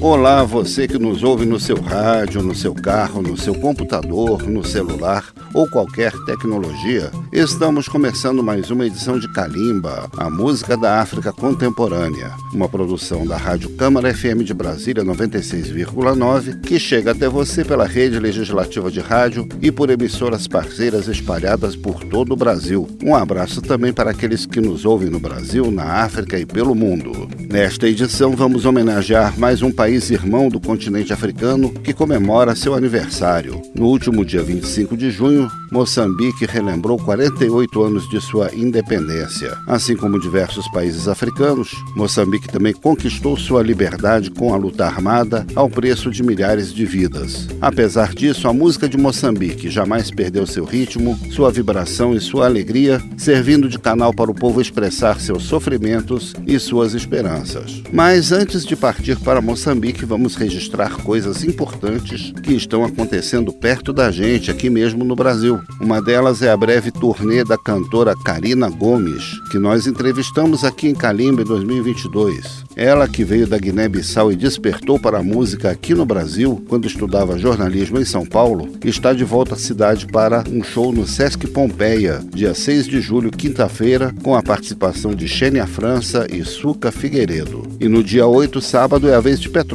Olá, você que nos ouve no seu rádio, no seu carro, no seu computador, no celular ou qualquer tecnologia. Estamos começando mais uma edição de Kalimba, a música da África contemporânea, uma produção da Rádio Câmara FM de Brasília 96,9, que chega até você pela rede legislativa de rádio e por emissoras parceiras espalhadas por todo o Brasil. Um abraço também para aqueles que nos ouvem no Brasil, na África e pelo mundo. Nesta edição vamos homenagear mais um país país irmão do continente africano que comemora seu aniversário. No último dia 25 de junho, Moçambique relembrou 48 anos de sua independência. Assim como diversos países africanos, Moçambique também conquistou sua liberdade com a luta armada ao preço de milhares de vidas. Apesar disso, a música de Moçambique jamais perdeu seu ritmo, sua vibração e sua alegria, servindo de canal para o povo expressar seus sofrimentos e suas esperanças. Mas antes de partir para Moçambique, Moçambique, vamos registrar coisas importantes que estão acontecendo perto da gente, aqui mesmo no Brasil. Uma delas é a breve turnê da cantora Karina Gomes, que nós entrevistamos aqui em Calimba em 2022. Ela, que veio da Guiné-Bissau e despertou para a música aqui no Brasil, quando estudava jornalismo em São Paulo, está de volta à cidade para um show no Sesc Pompeia, dia 6 de julho, quinta-feira, com a participação de Xênia França e Suca Figueiredo. E no dia 8, sábado, é a vez de Petrópolis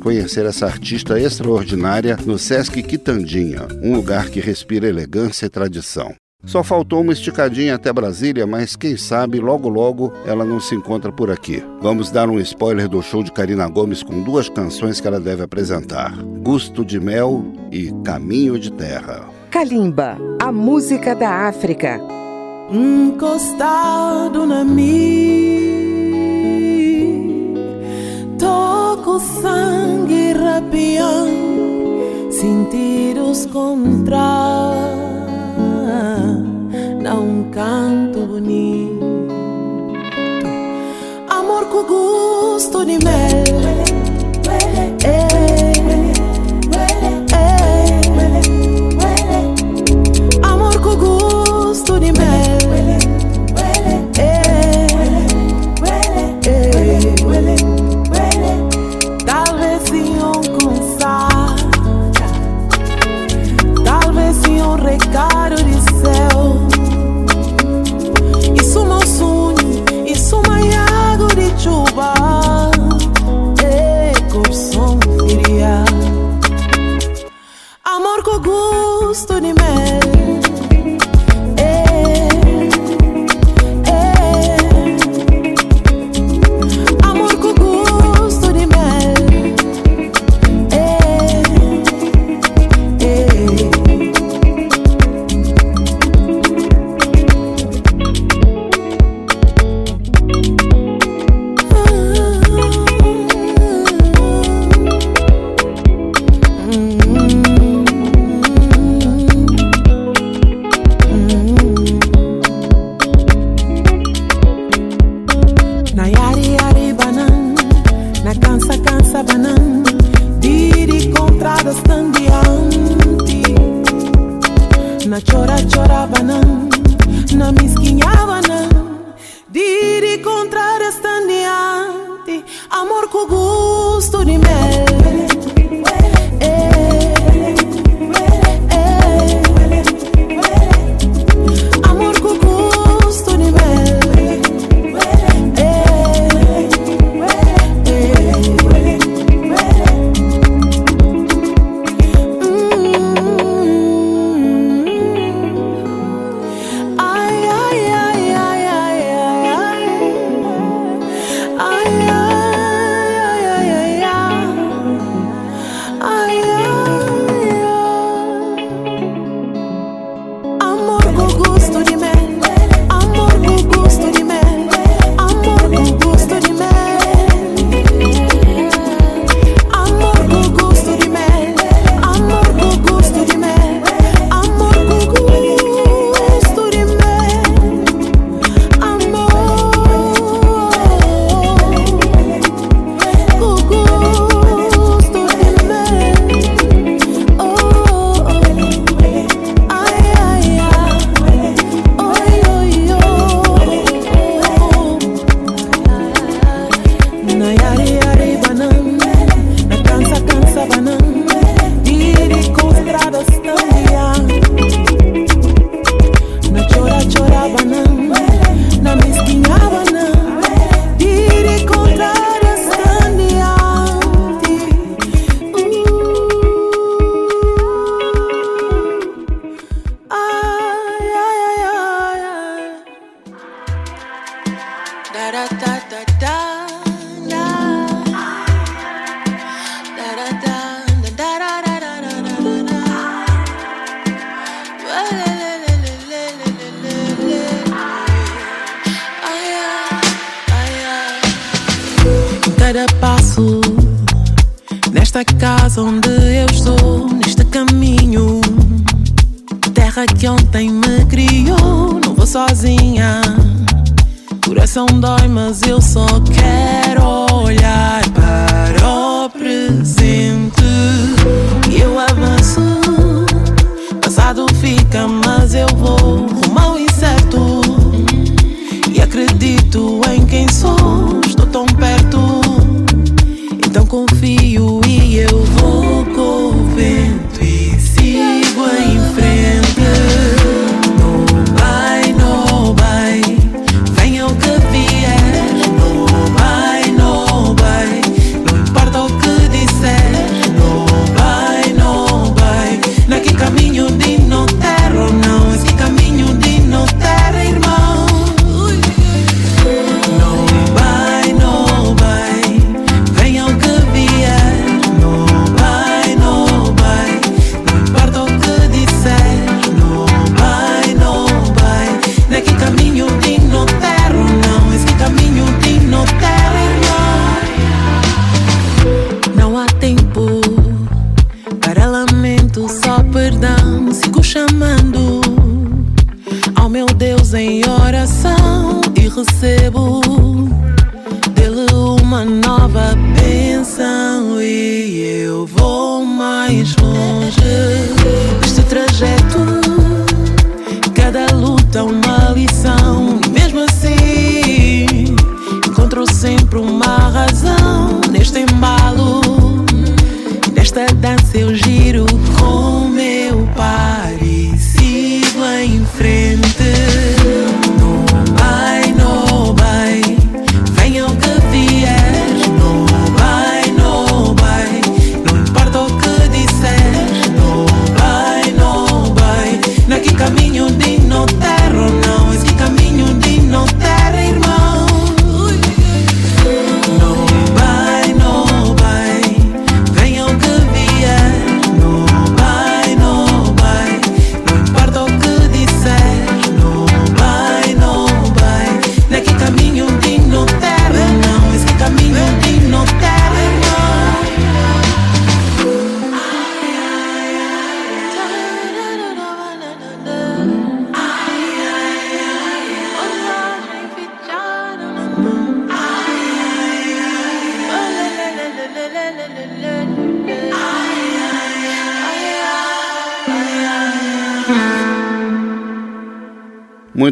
conhecer essa artista extraordinária no Sesc Quitandinha, um lugar que respira elegância e tradição. Só faltou uma esticadinha até Brasília, mas quem sabe logo logo ela não se encontra por aqui. Vamos dar um spoiler do show de Karina Gomes com duas canções que ela deve apresentar: Gusto de Mel e Caminho de Terra. Kalimba, a música da África. Encostado na mim, toco sangue rapiando, sentidos dá um canto bonito. Amor com gosto de mel. Gosto de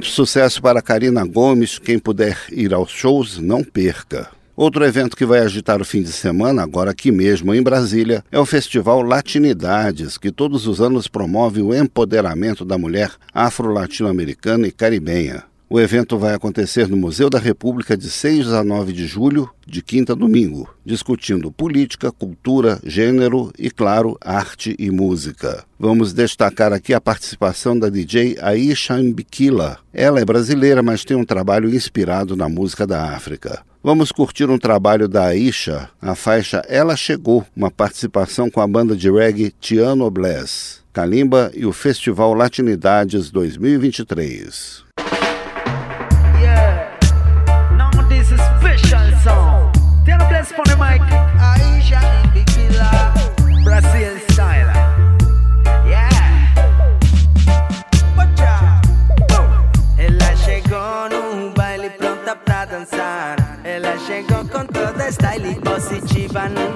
Muito sucesso para Karina Gomes. Quem puder ir aos shows, não perca. Outro evento que vai agitar o fim de semana, agora aqui mesmo em Brasília, é o Festival Latinidades, que todos os anos promove o empoderamento da mulher afro-latino-americana e caribenha. O evento vai acontecer no Museu da República de 6 a 9 de julho, de quinta a domingo, discutindo política, cultura, gênero e, claro, arte e música. Vamos destacar aqui a participação da DJ Aisha Mbikila. Ela é brasileira, mas tem um trabalho inspirado na música da África. Vamos curtir um trabalho da Aisha, a faixa Ela Chegou, uma participação com a banda de reggae Tiano Bless, Kalimba e o Festival Latinidades 2023. van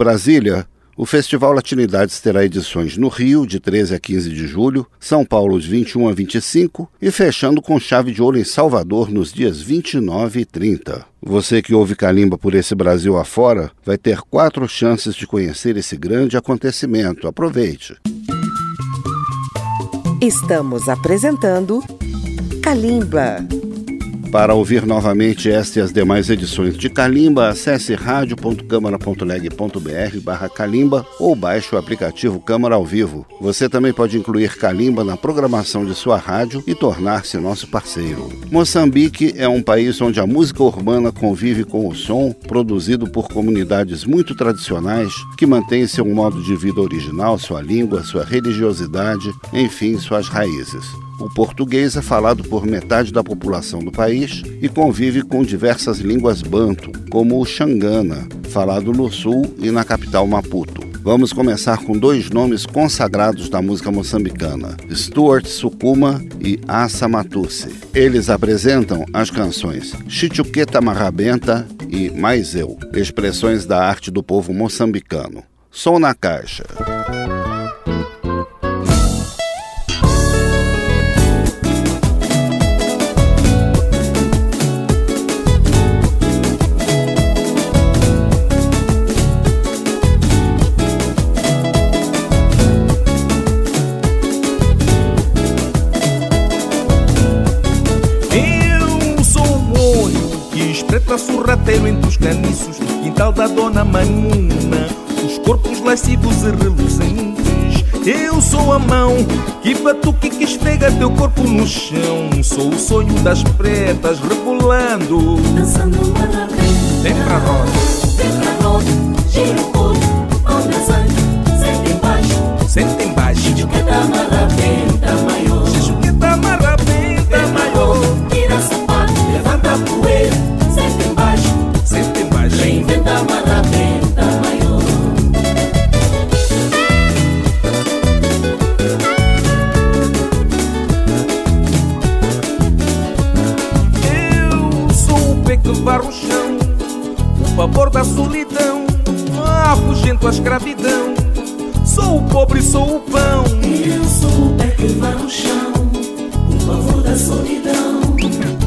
Brasília, o Festival Latinidades terá edições no Rio, de 13 a 15 de julho, São Paulo, de 21 a 25 e fechando com chave de ouro em Salvador nos dias 29 e 30. Você que ouve Calimba por esse Brasil afora vai ter quatro chances de conhecer esse grande acontecimento. Aproveite! Estamos apresentando Kalimba. Para ouvir novamente esta e as demais edições de Calimba, acesse radio.câmara.leg.br barra Calimba ou baixe o aplicativo Câmara ao Vivo. Você também pode incluir Calimba na programação de sua rádio e tornar-se nosso parceiro. Moçambique é um país onde a música urbana convive com o som produzido por comunidades muito tradicionais que mantêm seu modo de vida original, sua língua, sua religiosidade, enfim, suas raízes. O português é falado por metade da população do país e convive com diversas línguas banto, como o xangana, falado no sul e na capital Maputo. Vamos começar com dois nomes consagrados da música moçambicana, Stuart Sukuma e Assa Matusse. Eles apresentam as canções Chichuqueta Marrabenta e Mais Eu, expressões da arte do povo moçambicano. Som na caixa. Manuna. Os corpos lascivos e reluzentes. Eu sou a mão que batuque que esfrega teu corpo no chão. Sou o sonho das pretas rebolando. Dançando marrabenta Vem pra roda, Vem pra roda Gira o escravidão. Sou o pobre, sou o pão. Eu sou o pé que vai no chão O pavor da solidão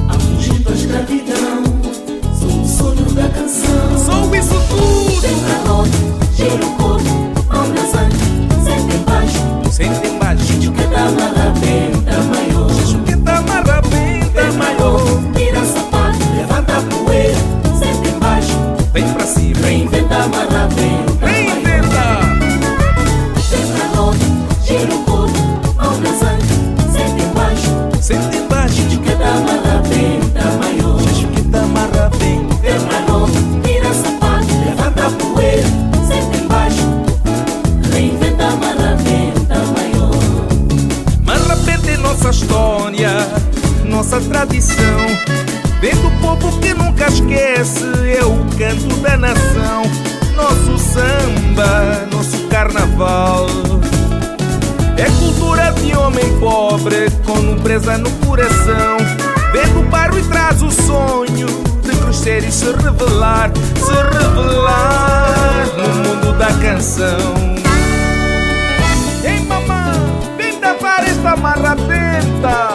a escravidão Sou o sonho da canção Sou isso tudo. Vem pra roda Gira o corpo Mão na sangue Sente embaixo Senta da nação. Nosso samba, nosso carnaval. É cultura de homem pobre, com nobreza no coração. Vem do bairro e traz o sonho de crescer e se revelar, se revelar no mundo da canção. Ei, mamãe, vem tapar esta marra tenta.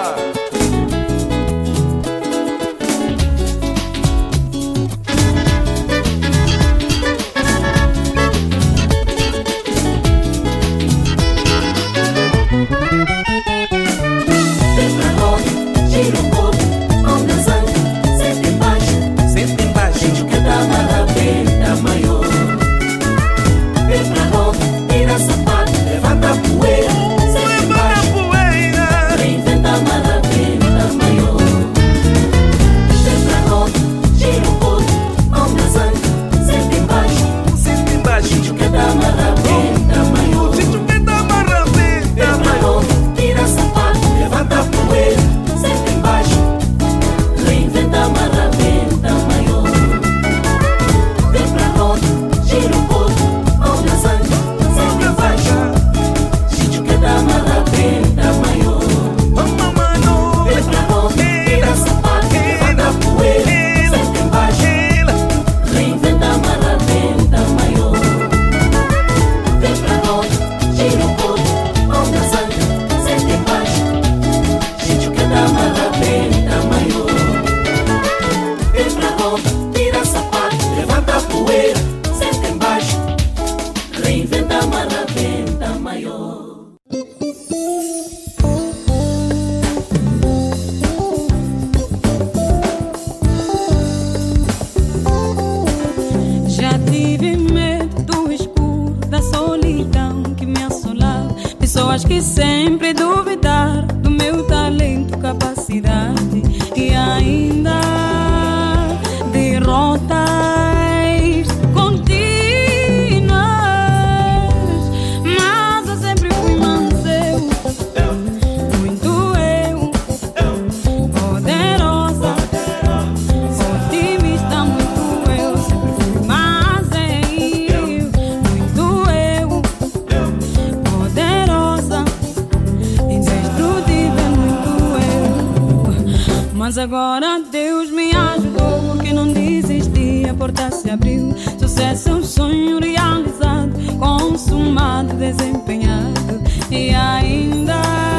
Agora Deus me ajudou porque não desisti, a porta se abriu. Sucesso é um sonho realizado, consumado, desempenhado e ainda.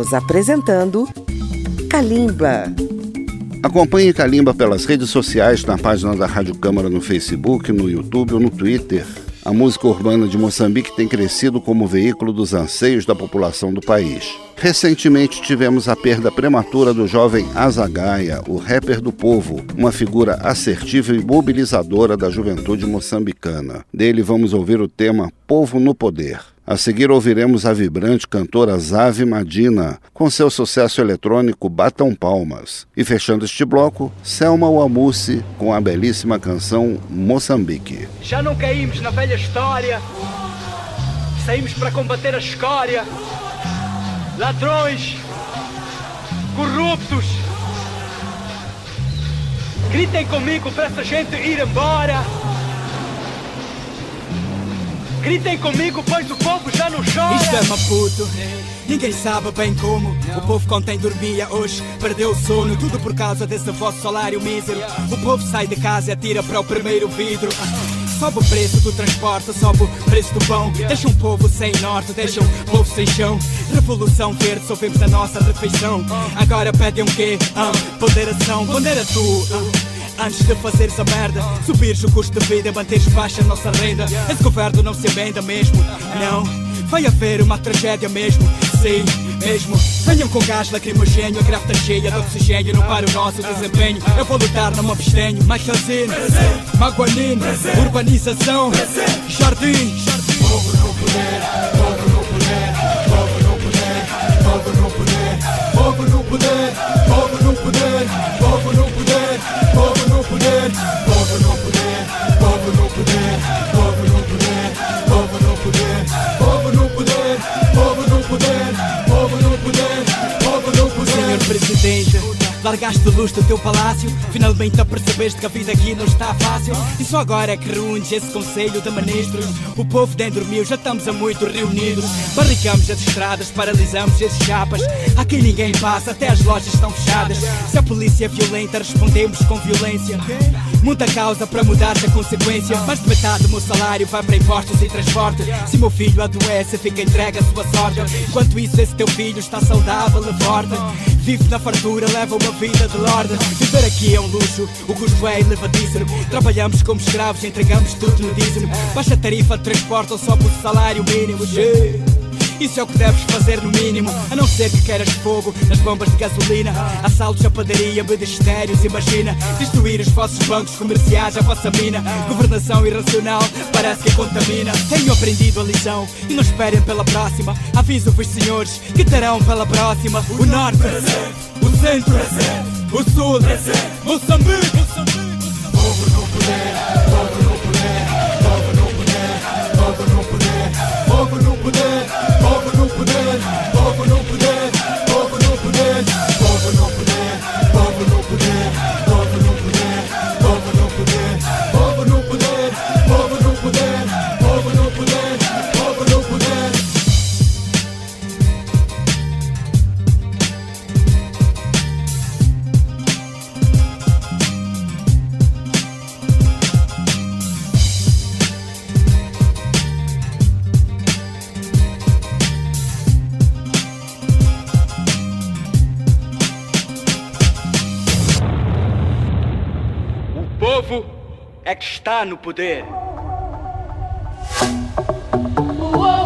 Estamos apresentando Kalimba. Acompanhe Kalimba pelas redes sociais, na página da Rádio Câmara no Facebook, no YouTube ou no Twitter. A música urbana de Moçambique tem crescido como veículo dos anseios da população do país. Recentemente tivemos a perda prematura do jovem Azagaia, o rapper do povo, uma figura assertiva e mobilizadora da juventude moçambicana. Dele vamos ouvir o tema Povo no Poder. A seguir ouviremos a vibrante cantora Zave Madina com seu sucesso eletrônico Batam Palmas. E fechando este bloco, Selma Wamusi com a belíssima canção Moçambique. Já não caímos na velha história, saímos para combater a escória, ladrões, corruptos. Gritem comigo para essa gente ir embora. Gritem comigo, pois o povo já não chora. Isto é Maputo, ninguém sabe bem como. O povo contém dormia hoje, perdeu o sono. Tudo por causa desse vosso salário mísero. O povo sai de casa e atira para o primeiro vidro. Sobe o preço do transporte, sobe o preço do pão. Deixa um povo sem norte, deixa um povo sem chão. Revolução verde, só vemos a nossa refeição. Agora pedem um quê? Ah, ponderação, pondera tu. Ah. Antes de fazeres a merda, subires o custo de vida, manteres baixa a nossa renda. Esse governo não se emenda mesmo, não. Vai haver uma tragédia mesmo, sim, mesmo. Venham com gás lacrimogênio, a grave está cheia de oxigênio. Não para o nosso desempenho. Eu vou lutar, não me abstenho. Mais casino, Maguanino, urbanização, jardim, jardim. Povo no poder, povo no poder, povo no poder, povo no poder, povo no poder, povo no poder, Open, up open, open, open, open, open, open, open, open, open, open, Largaste luz do teu palácio. Finalmente apercebeste que a vida aqui não está fácil. E só agora é que reúnes esse conselho de ministros. O povo nem dormiu, já estamos a muito reunidos. Barricamos as estradas, paralisamos esses chapas. Aqui ninguém passa, até as lojas estão fechadas. Se a polícia é violenta, respondemos com violência Muita causa para mudar a consequência Mais de metade do meu salário vai para impostos e transporte. Se meu filho adoece, fica entregue a sua sorte. Enquanto isso, esse teu filho está saudável e forte. Vive na fartura, leva uma vida de lorde. Viver aqui é um luxo, o custo é elevadíssimo. Trabalhamos como escravos, entregamos tudo no dízimo. Baixa tarifa de transporte ou só por salário mínimo yeah. Isso é o que deves fazer no mínimo. A não ser que queiras fogo nas bombas de gasolina. Assaltos à padaria, ministérios, imagina. Destruir os vossos bancos comerciais, a vossa mina. Governação irracional, parece que contamina. Tenho aprendido a lição e não esperem pela próxima. Aviso-vos senhores que terão pela próxima. O norte, o centro, o sul, Moçambique. Povo no poder, Superman. No poder. Angola,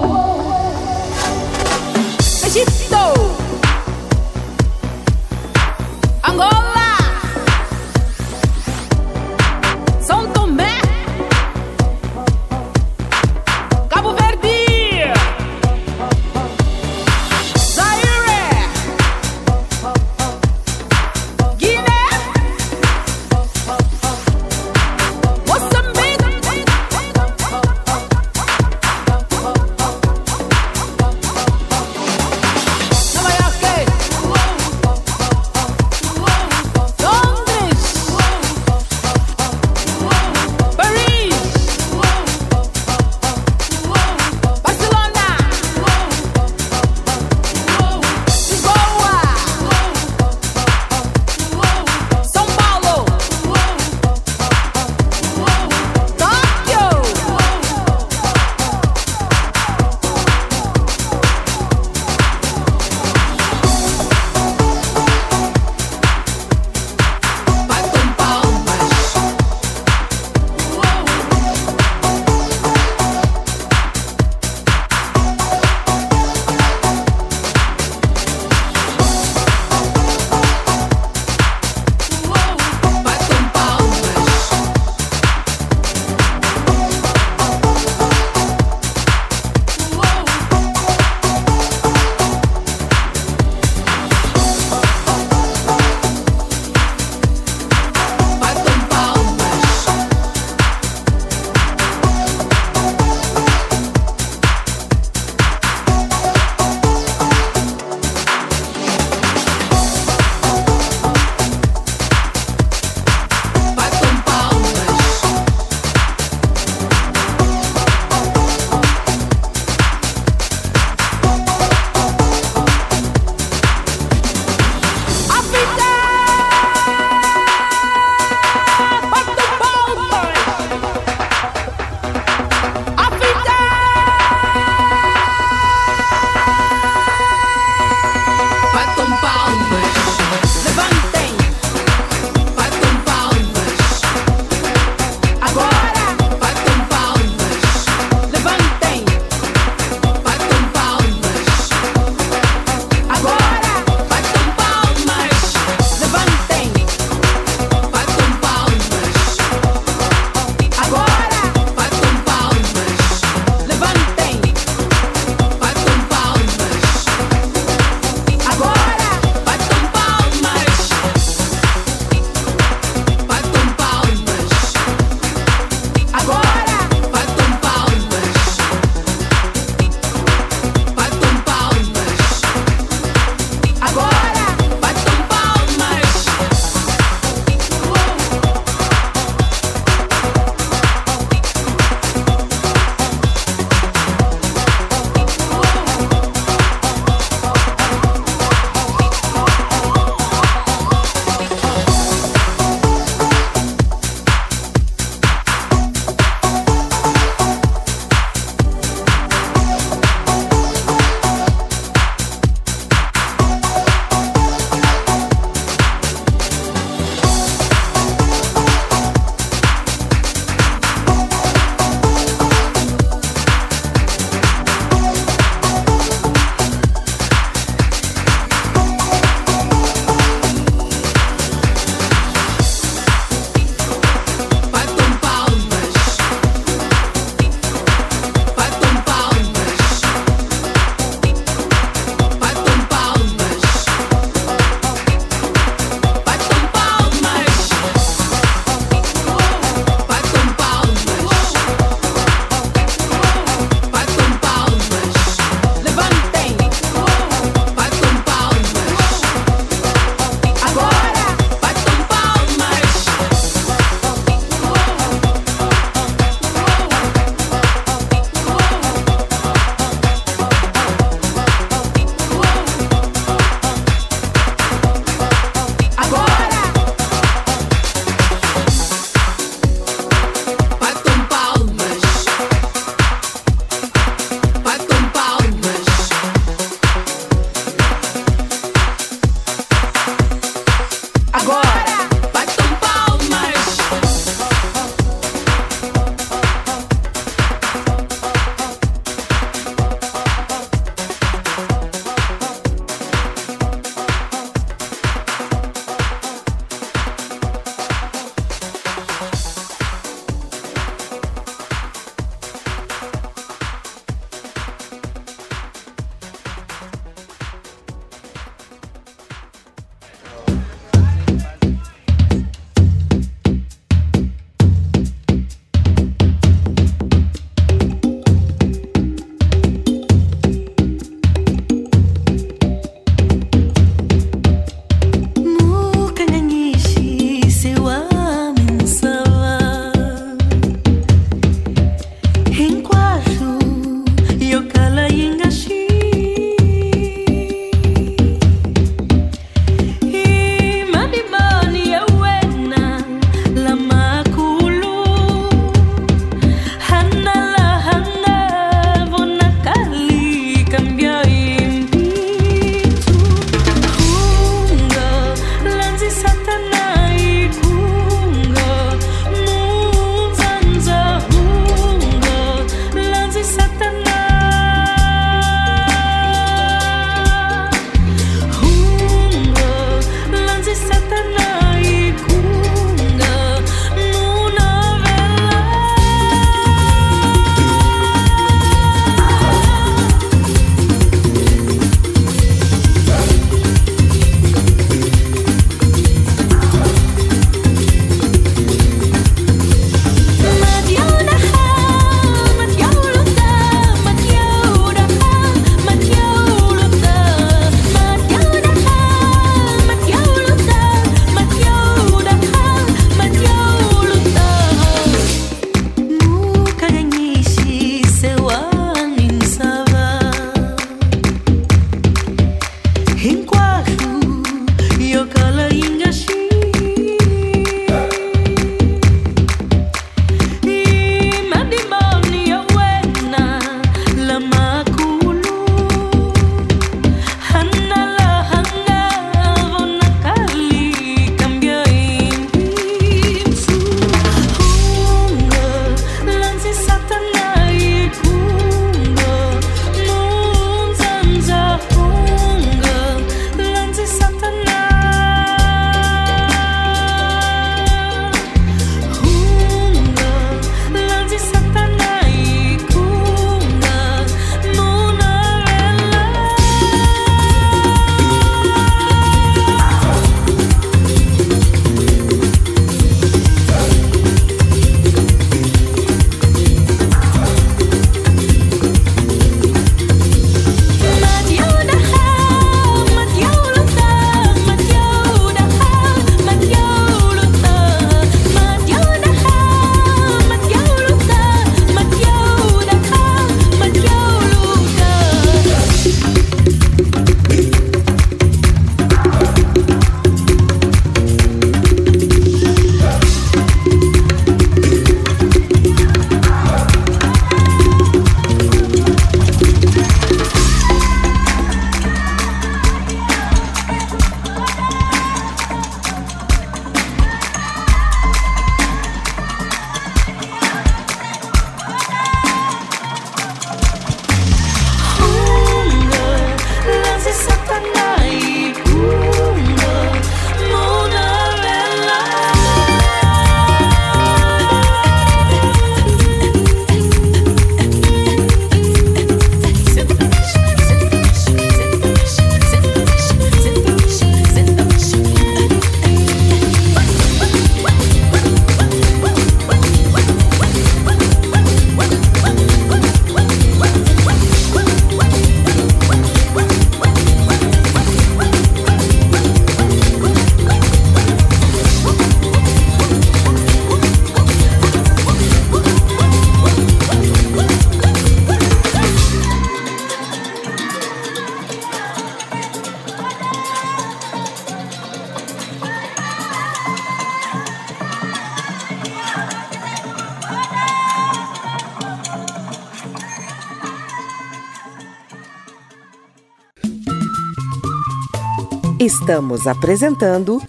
Estamos apresentando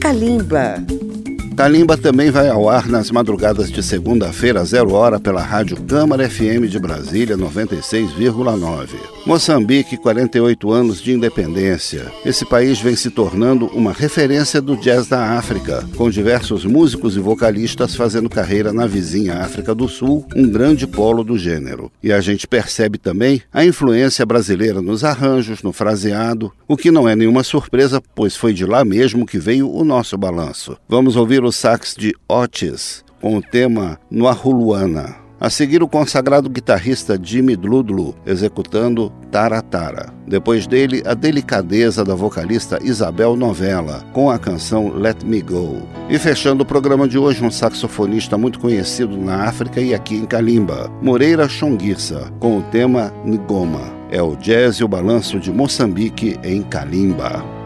Kalimba. Kalimba também vai ao ar nas madrugadas de segunda-feira, zero hora, pela Rádio Câmara FM de Brasília, 96,9. Moçambique, 48 anos de independência. Esse país vem se tornando uma referência do jazz da África, com diversos músicos e vocalistas fazendo carreira na vizinha África do Sul, um grande polo do gênero. E a gente percebe também a influência brasileira nos arranjos, no fraseado, o que não é nenhuma surpresa, pois foi de lá mesmo que veio o nosso balanço. Vamos ouvir o sax de Otis com o tema Noahuluana. A seguir, o consagrado guitarrista Jimmy Dludlu executando Taratara. Depois dele, a delicadeza da vocalista Isabel Novella com a canção Let Me Go. E fechando o programa de hoje, um saxofonista muito conhecido na África e aqui em Kalimba, Moreira Chonguissa, com o tema Ngoma. É o jazz e o balanço de Moçambique em Kalimba.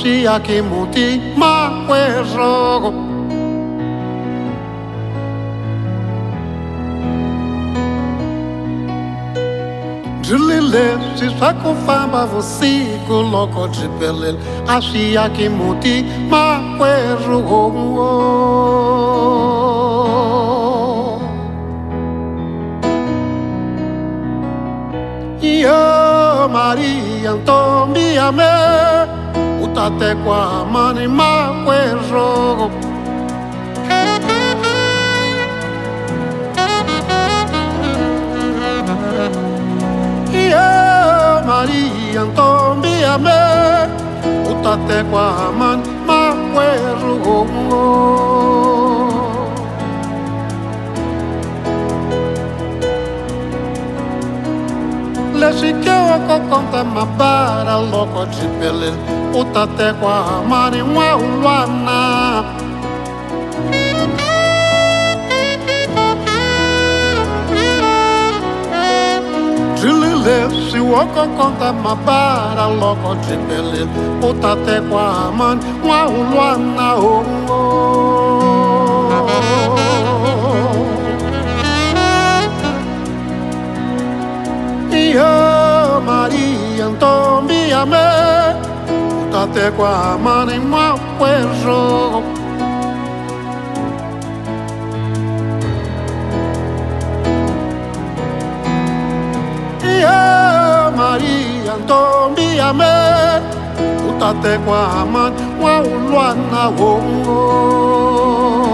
Ashia kimuti makwe jogo. Jilile shisako famba vusiku loko jipele ashia kimuti makwe jogo. Yo utate kwa mani makwe jogo Yo Maria Antombia me. Utate kwa mani makwe jogo Leshikeo kokonta mabara loko jipele utate kwa amani mwa ulwana Jilile si woko konta mabara loko jipele utate kwa amani mwa ulwana oh, oh. Yo Maria, então me amei. Putate com a mano em mau perro. Eh, Maria, então me amei. Putate com a mano, uma luana, oh, oh.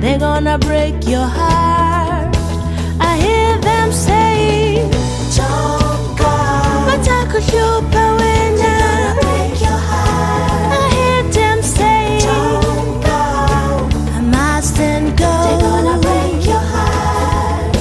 They're gonna break your heart. I hear them say, Don't go. But I could superway. Break your heart. I hear them Don't go. I mustn't go. They're gonna break your heart.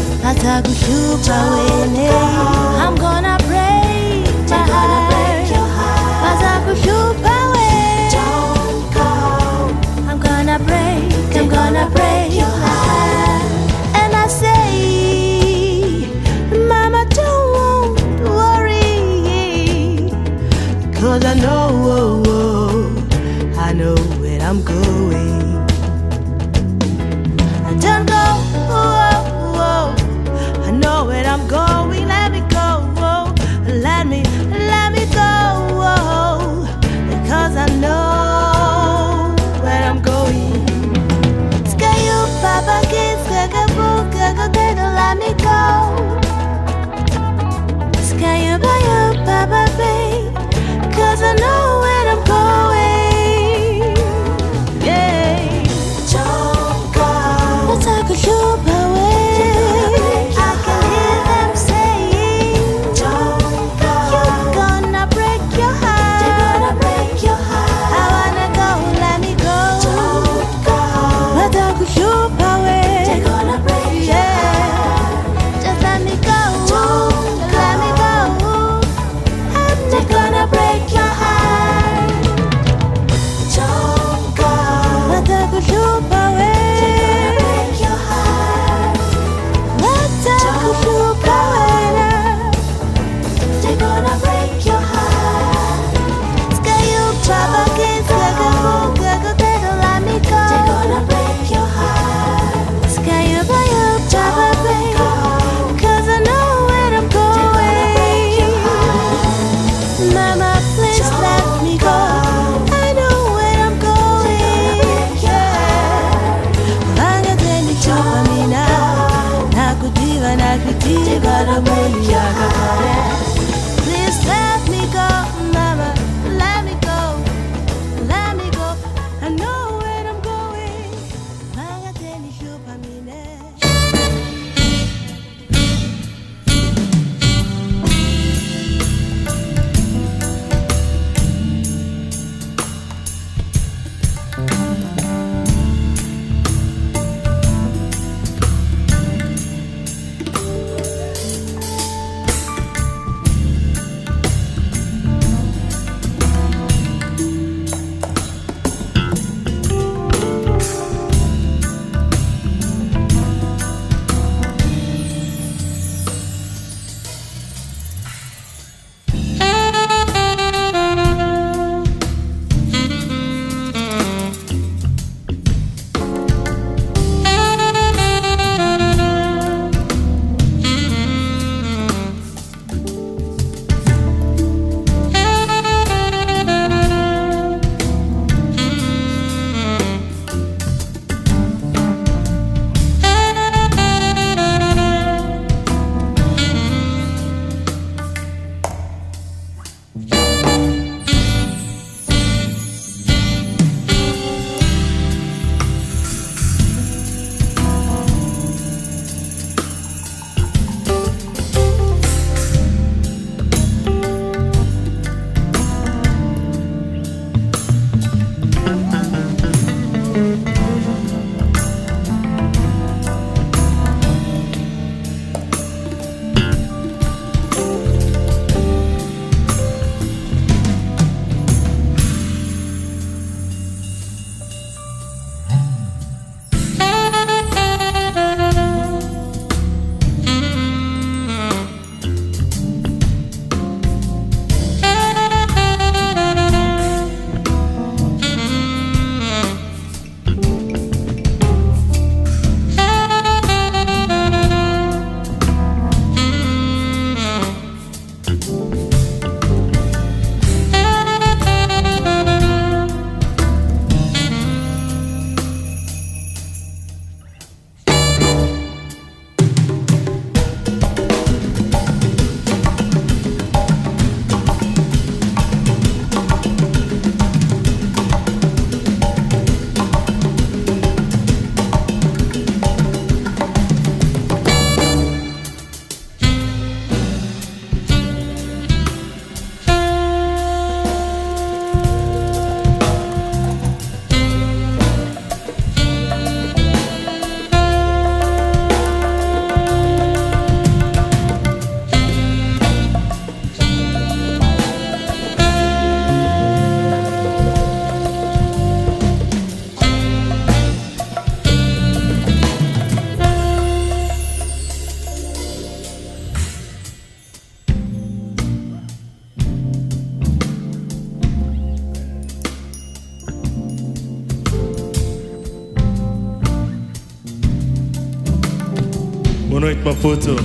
Maputo.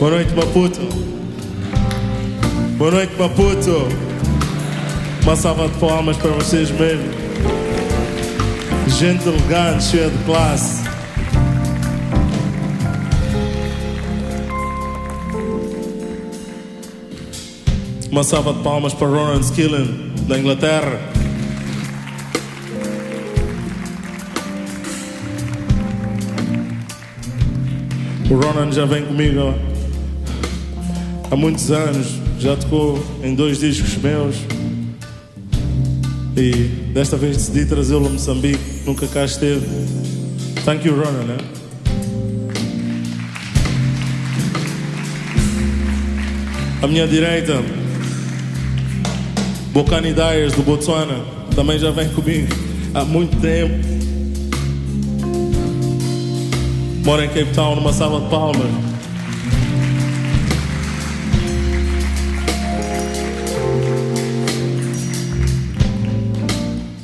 Boa noite, Maputo. Boa noite, Maputo. Uma salva de palmas para vocês mesmo. Gente elegante, cheia de classe. Uma salva de palmas para Ronan Skillen, da Inglaterra. O Ronan já vem comigo há muitos anos, já tocou em dois discos meus. E desta vez decidi trazê-lo a Moçambique, nunca cá esteve. Thank you, Ronan. Né? À minha direita, Bocani Dyers do Botswana, também já vem comigo há muito tempo. Mora em Cape Town, numa sala de palmas.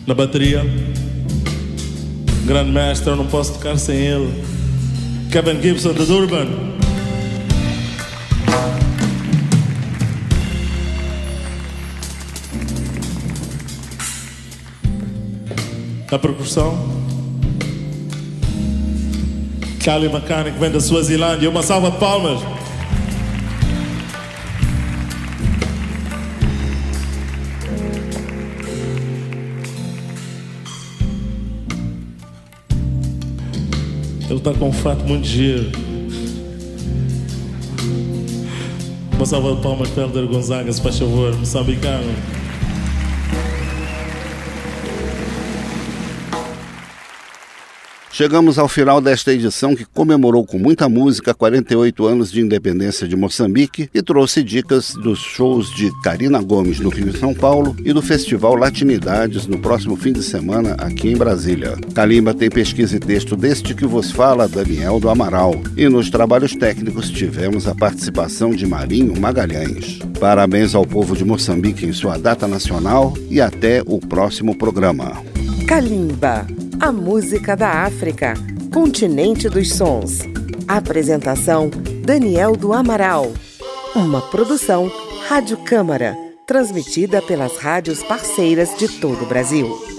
Na bateria, grande mestre, eu não posso tocar sem ele. Kevin Gibson de Durban. Na percussão, Cali Macani, que vem da Suazilândia. Uma salva de palmas. Ele está com um fato muito giro. Uma salva de palmas para Gonzaga, se faz favor, moçambicano. Chegamos ao final desta edição que comemorou com muita música 48 anos de independência de Moçambique e trouxe dicas dos shows de Karina Gomes no Rio e São Paulo e do Festival Latinidades no próximo fim de semana aqui em Brasília. Kalimba tem pesquisa e texto deste que vos fala Daniel do Amaral e nos trabalhos técnicos tivemos a participação de Marinho Magalhães. Parabéns ao povo de Moçambique em sua data nacional e até o próximo programa. Kalimba, a música da África, continente dos sons. Apresentação: Daniel do Amaral. Uma produção Rádio Câmara, transmitida pelas rádios parceiras de todo o Brasil.